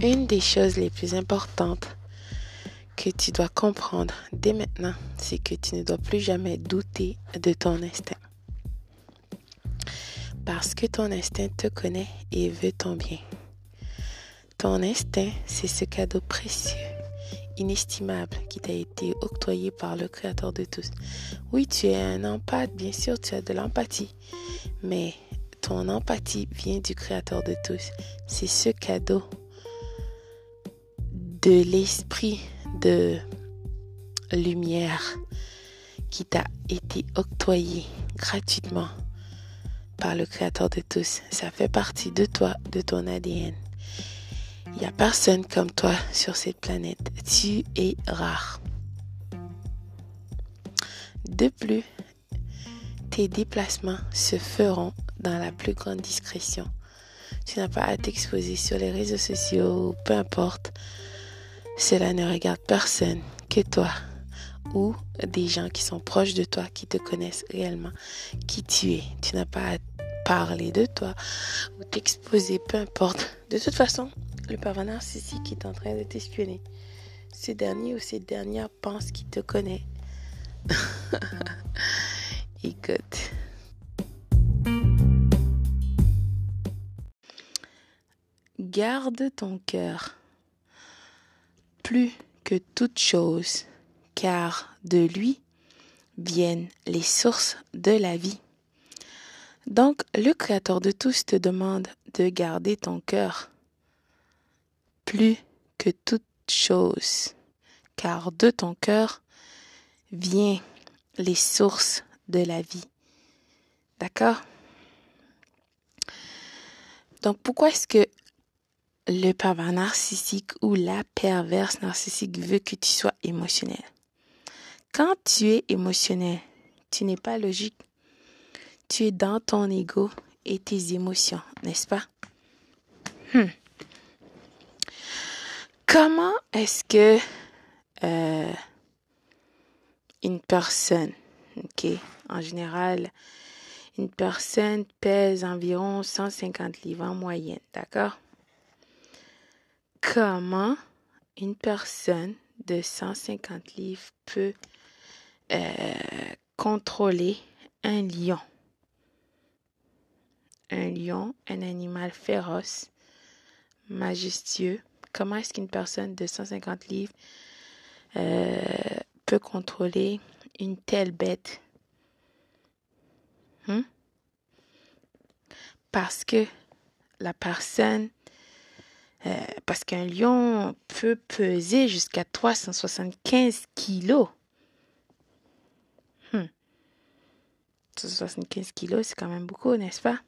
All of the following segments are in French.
Une des choses les plus importantes que tu dois comprendre dès maintenant, c'est que tu ne dois plus jamais douter de ton instinct. Parce que ton instinct te connaît et veut ton bien. Ton instinct, c'est ce cadeau précieux, inestimable qui t'a été octroyé par le Créateur de tous. Oui, tu es un empathe, bien sûr, tu as de l'empathie, mais ton empathie vient du Créateur de tous. C'est ce cadeau de l'esprit de lumière qui t'a été octroyé gratuitement par le Créateur de tous. Ça fait partie de toi, de ton ADN. Il n'y a personne comme toi sur cette planète. Tu es rare. De plus, tes déplacements se feront dans la plus grande discrétion. Tu n'as pas à t'exposer sur les réseaux sociaux, peu importe. Cela ne regarde personne que toi ou des gens qui sont proches de toi, qui te connaissent réellement, qui tu es. Tu n'as pas à parler de toi ou t'exposer, peu importe. De toute façon, le pervers narcissique est en train de t'espionner. Ce dernier ou cette dernière pense qu'il te connaît. Écoute. Garde ton cœur plus que toute chose, car de lui viennent les sources de la vie. Donc, le Créateur de tous te demande de garder ton cœur plus que toute chose, car de ton cœur viennent les sources de la vie. D'accord? Donc, pourquoi est-ce que le pervers narcissique ou la perverse narcissique veut que tu sois émotionnel. Quand tu es émotionnel, tu n'es pas logique. Tu es dans ton ego et tes émotions, n'est-ce pas? Hmm. Comment est-ce que euh, une personne, en général, une personne pèse environ 150 livres en moyenne, d'accord? Comment une personne de 150 livres peut euh, contrôler un lion? Un lion, un animal féroce, majestueux. Comment est-ce qu'une personne de 150 livres euh, peut contrôler une telle bête? Hmm? Parce que la personne euh, parce qu'un lion peut peser jusqu'à 375 kilos. 375 hmm. kilos, c'est quand même beaucoup, n'est-ce pas?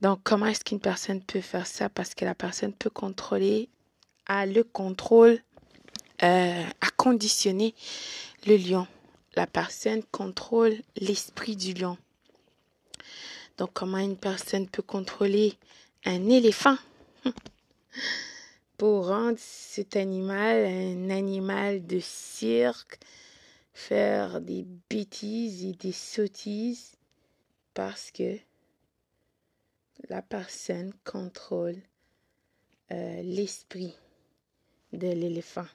Donc, comment est-ce qu'une personne peut faire ça? Parce que la personne peut contrôler, a le contrôle, euh, à conditionner le lion. La personne contrôle l'esprit du lion. Donc, comment une personne peut contrôler un éléphant? Pour rendre cet animal un animal de cirque, faire des bêtises et des sottises parce que la personne contrôle euh, l'esprit de l'éléphant,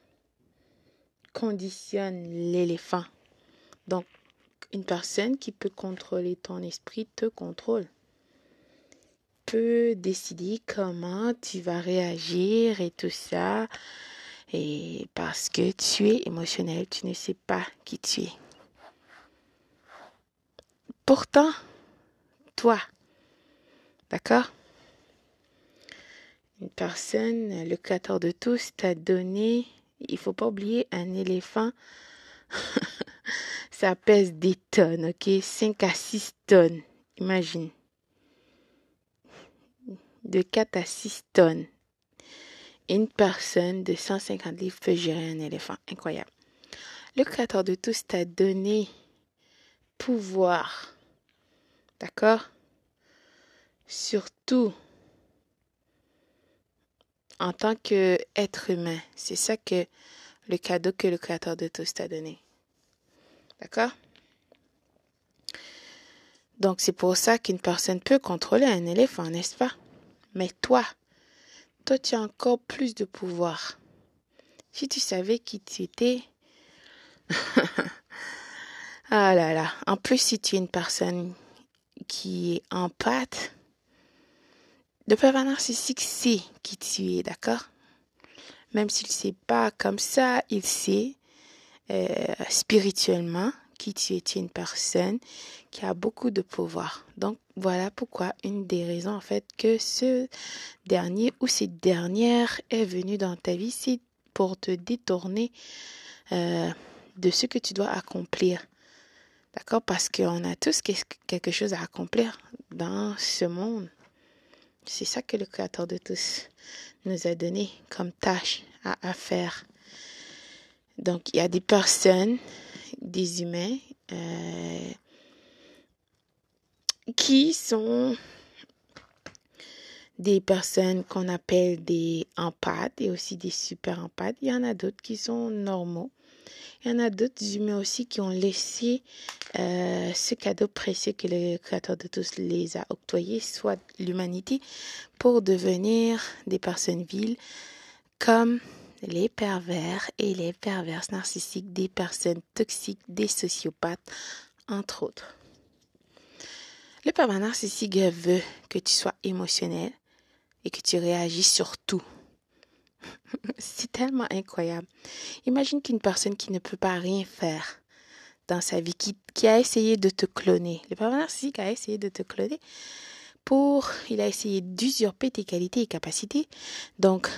conditionne l'éléphant. Donc, une personne qui peut contrôler ton esprit te contrôle peux décider comment tu vas réagir et tout ça. Et parce que tu es émotionnel, tu ne sais pas qui tu es. Pourtant, toi, d'accord? Une personne, le créateur de tous, t'a donné, il faut pas oublier, un éléphant, ça pèse des tonnes, ok? 5 à 6 tonnes, imagine de 4 à 6 tonnes. Une personne de 150 livres peut gérer un éléphant. Incroyable. Le créateur de tous t'a donné pouvoir. D'accord? Surtout en tant qu'être humain. C'est ça que le cadeau que le créateur de tous t'a donné. D'accord? Donc c'est pour ça qu'une personne peut contrôler un éléphant, n'est-ce pas? Mais toi, toi, tu as encore plus de pouvoir. Si tu savais qui tu étais, ah là là. En plus, si tu es une personne qui est en pâte, le pervers narcissique sait qui tu es, d'accord? Même s'il ne sait pas comme ça, il sait euh, spirituellement qui tu es une personne qui a beaucoup de pouvoir. Donc, voilà pourquoi une des raisons, en fait, que ce dernier ou cette dernière est venu dans ta vie, c'est pour te détourner euh, de ce que tu dois accomplir. D'accord? Parce qu'on a tous quelque chose à accomplir dans ce monde. C'est ça que le Créateur de tous nous a donné comme tâche à, faire. Donc, il y a des personnes, des humains, euh, qui sont des personnes qu'on appelle des empathes et aussi des super empathes. Il y en a d'autres qui sont normaux. Il y en a d'autres humains aussi qui ont laissé euh, ce cadeau précieux que le Créateur de tous les a octroyé, soit l'humanité, pour devenir des personnes viles comme les pervers et les perverses narcissiques, des personnes toxiques, des sociopathes, entre autres. Le pervers narcissique veut que tu sois émotionnel et que tu réagis sur tout. C'est tellement incroyable. Imagine qu'une personne qui ne peut pas rien faire dans sa vie, qui, a essayé de te cloner, le pervers narcissique a essayé de te cloner pour, il a essayé d'usurper tes qualités et capacités. Donc,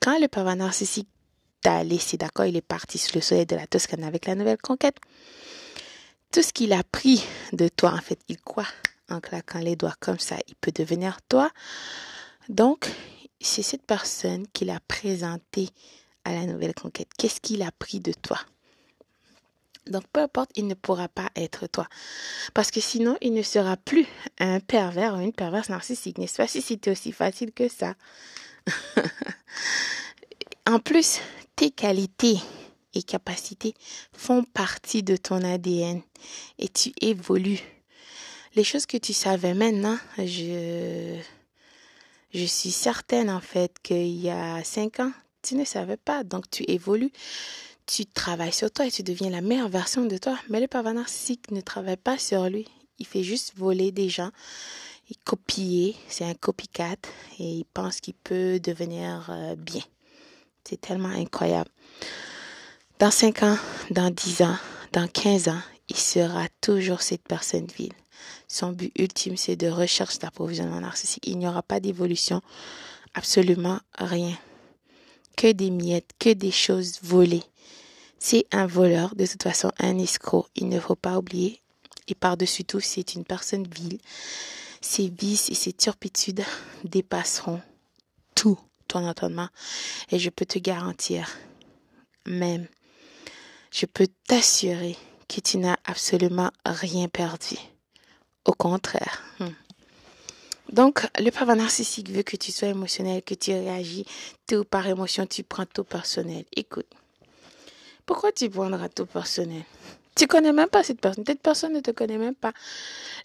quand le pervers narcissique t'a laissé, d'accord, il est parti sous le soleil de la Toscane avec la nouvelle conquête, tout ce qu'il a pris de toi, en fait, il croit en claquant les doigts comme ça, il peut devenir toi. Donc, c'est cette personne qui l'a présenté à la nouvelle conquête. Qu'est-ce qu'il a pris de toi? Donc, peu importe, il ne pourra pas être toi. Parce que sinon, il ne sera plus un pervers ou une perverse narcissique. N'est-ce pas? Si c'était aussi facile que ça? en plus, tes qualités et capacités font partie de ton ADN et tu évolues. Les choses que tu savais maintenant, je je suis certaine en fait qu'il y a cinq ans, tu ne savais pas. Donc tu évolues, tu travailles sur toi et tu deviens la meilleure version de toi. Mais le pervers ne travaille pas sur lui. Il fait juste voler des gens. Il copie, c'est un copycat et il pense qu'il peut devenir euh, bien. C'est tellement incroyable. Dans cinq ans, dans dix ans, dans quinze ans, il sera toujours cette personne vile. Son but ultime, c'est de recherche d'approvisionnement narcissique. Il n'y aura pas d'évolution, absolument rien. Que des miettes, que des choses volées. C'est un voleur, de toute façon un escroc. Il ne faut pas oublier. Et par-dessus tout, c'est une personne vile. Ses vices et ses turpitudes dépasseront tout ton entendement. Et je peux te garantir, même, je peux t'assurer que tu n'as absolument rien perdu. Au contraire. Hmm. Donc, le pervers narcissique veut que tu sois émotionnel, que tu réagis tout par émotion, tu prends tout personnel. Écoute, pourquoi tu prendras tout personnel? Tu connais même pas cette personne. Cette personne ne te connaît même pas.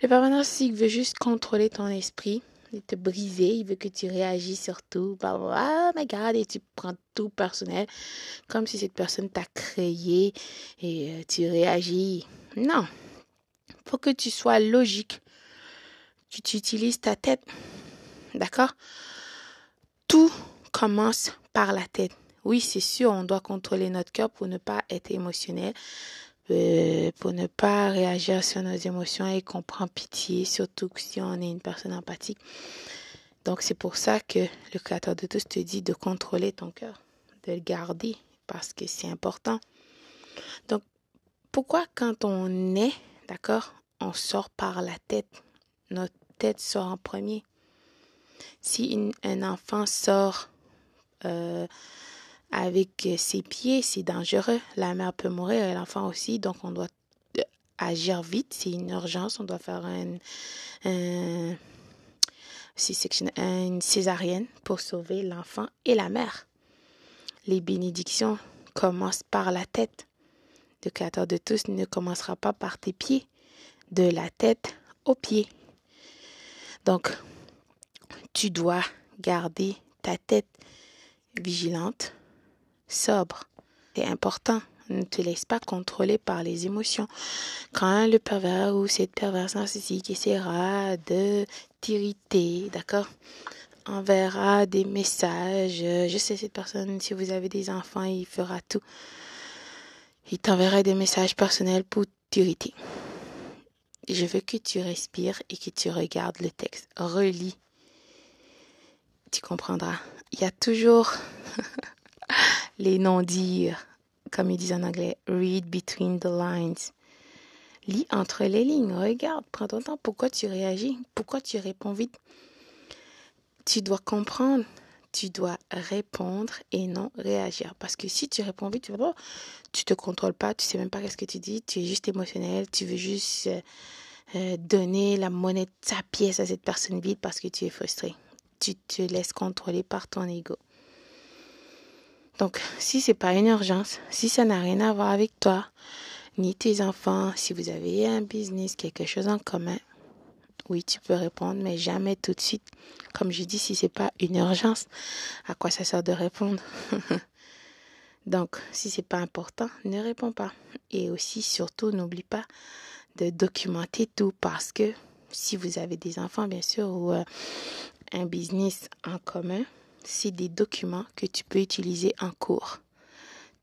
Le pervers narcissique veut juste contrôler ton esprit et te briser. Il veut que tu réagis sur tout. Ah, my God, et tu prends tout personnel. Comme si cette personne t'a créé et euh, tu réagis. Non faut que tu sois logique. Que tu utilises ta tête. D'accord? Tout commence par la tête. Oui, c'est sûr, on doit contrôler notre cœur pour ne pas être émotionnel, pour ne pas réagir sur nos émotions et qu'on prend pitié, surtout si on est une personne empathique. Donc, c'est pour ça que le Créateur de tous te dit de contrôler ton cœur, de le garder, parce que c'est important. Donc, pourquoi quand on est, d'accord, on sort par la tête? Notre tête sort en premier. Si un enfant sort euh, avec ses pieds, c'est dangereux. La mère peut mourir et l'enfant aussi. Donc, on doit euh, agir vite. C'est une urgence. On doit faire un, un, une césarienne pour sauver l'enfant et la mère. Les bénédictions commencent par la tête. Le Créateur de tous ne commencera pas par tes pieds de la tête aux pieds. Donc, tu dois garder ta tête vigilante, sobre. C'est important. Ne te laisse pas contrôler par les émotions. Quand le pervers ou cette perverse narcissique essaiera de t'irriter, d'accord? Enverra des messages. Je sais, cette personne, si vous avez des enfants, il fera tout. Il t'enverra des messages personnels pour t'irriter. Je veux que tu respires et que tu regardes le texte. Relis. Tu comprendras. Il y a toujours les non-dires, comme ils disent en anglais. Read between the lines. Lis entre les lignes. Regarde, prends ton temps. Pourquoi tu réagis? Pourquoi tu réponds vite? Tu dois comprendre tu dois répondre et non réagir. Parce que si tu réponds vite, tu ne tu te contrôles pas, tu sais même pas ce que tu dis, tu es juste émotionnel, tu veux juste euh, euh, donner la monnaie de ta pièce à cette personne vite parce que tu es frustré. Tu te laisses contrôler par ton ego. Donc, si c'est pas une urgence, si ça n'a rien à voir avec toi, ni tes enfants, si vous avez un business, quelque chose en commun, oui, tu peux répondre, mais jamais tout de suite. Comme je dis, si c'est pas une urgence, à quoi ça sert de répondre? Donc, si c'est pas important, ne réponds pas. Et aussi, surtout, n'oublie pas de documenter tout parce que si vous avez des enfants, bien sûr, ou euh, un business en commun, c'est des documents que tu peux utiliser en cours.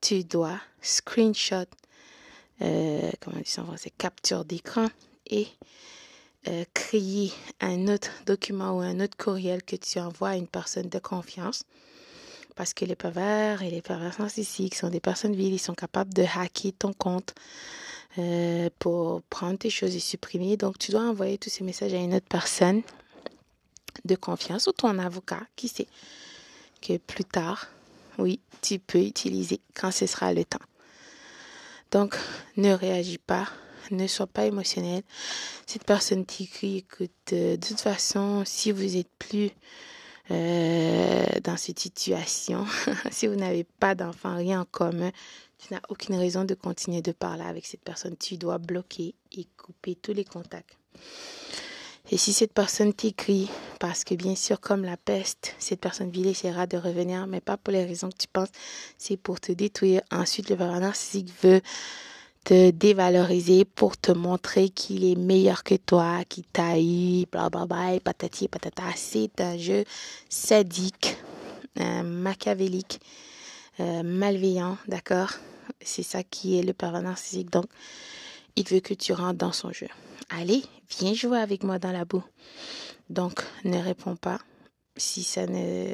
Tu dois screenshot, euh, comment on dit ça en français, capture d'écran et euh, créer un autre document ou un autre courriel que tu envoies à une personne de confiance. Parce que les pervers et les pervers narcissiques sont des personnes viles, ils sont capables de hacker ton compte euh, pour prendre tes choses et supprimer. Donc, tu dois envoyer tous ces messages à une autre personne de confiance ou ton avocat, qui sait, que plus tard, oui, tu peux utiliser quand ce sera le temps. Donc, ne réagis pas ne sois pas émotionnel. Cette personne t'écrit, écoute, euh, de toute façon, si vous êtes plus euh, dans cette situation, si vous n'avez pas d'enfant, rien en commun, tu n'as aucune raison de continuer de parler avec cette personne. Tu dois bloquer et couper tous les contacts. Et si cette personne t'écrit, parce que bien sûr, comme la peste, cette personne vile essaiera de revenir, mais pas pour les raisons que tu penses, c'est pour te détruire. Ensuite, le parent narcissique veut te dévaloriser pour te montrer qu'il est meilleur que toi, qu'il t'a eu, blablabla, patati patata. C'est un jeu sadique, euh, machiavélique, euh, malveillant, d'accord? C'est ça qui est le pervers narcissique. Donc, il veut que tu rentres dans son jeu. Allez, viens jouer avec moi dans la boue. Donc, ne réponds pas si ça ne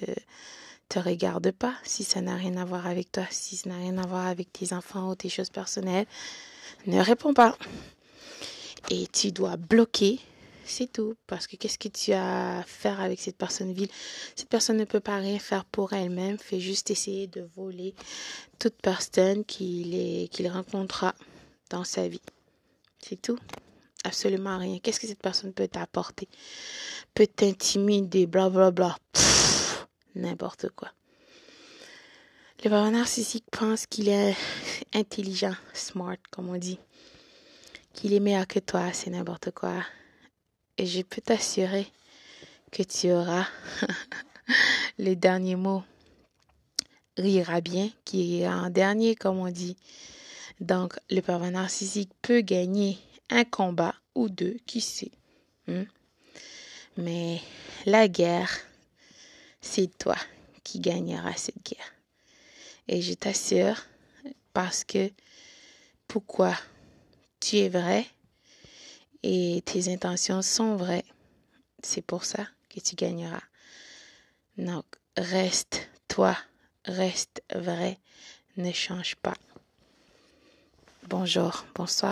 te regarde pas, si ça n'a rien à voir avec toi, si ça n'a rien à voir avec tes enfants ou tes choses personnelles, ne réponds pas. Et tu dois bloquer, c'est tout. Parce que qu'est-ce que tu as à faire avec cette personne vile? Cette personne ne peut pas rien faire pour elle-même, fait juste essayer de voler toute personne qu'il qu'il rencontrera dans sa vie. C'est tout. Absolument rien. Qu'est-ce que cette personne peut t'apporter? Peut t'intimider, blablabla. Bla n'importe quoi. Le parent narcissique pense qu'il est intelligent, smart, comme on dit, qu'il est meilleur que toi, c'est n'importe quoi. Et je peux t'assurer que tu auras le dernier mot. Rira bien, qui est en dernier, comme on dit. Donc, le pervers narcissique peut gagner un combat ou deux, qui sait. Hmm? Mais la guerre, c'est toi qui gagneras cette guerre. Et je t'assure, parce que pourquoi tu es vrai et tes intentions sont vraies, c'est pour ça que tu gagneras. Donc, reste toi, reste vrai, ne change pas. Bonjour, bonsoir.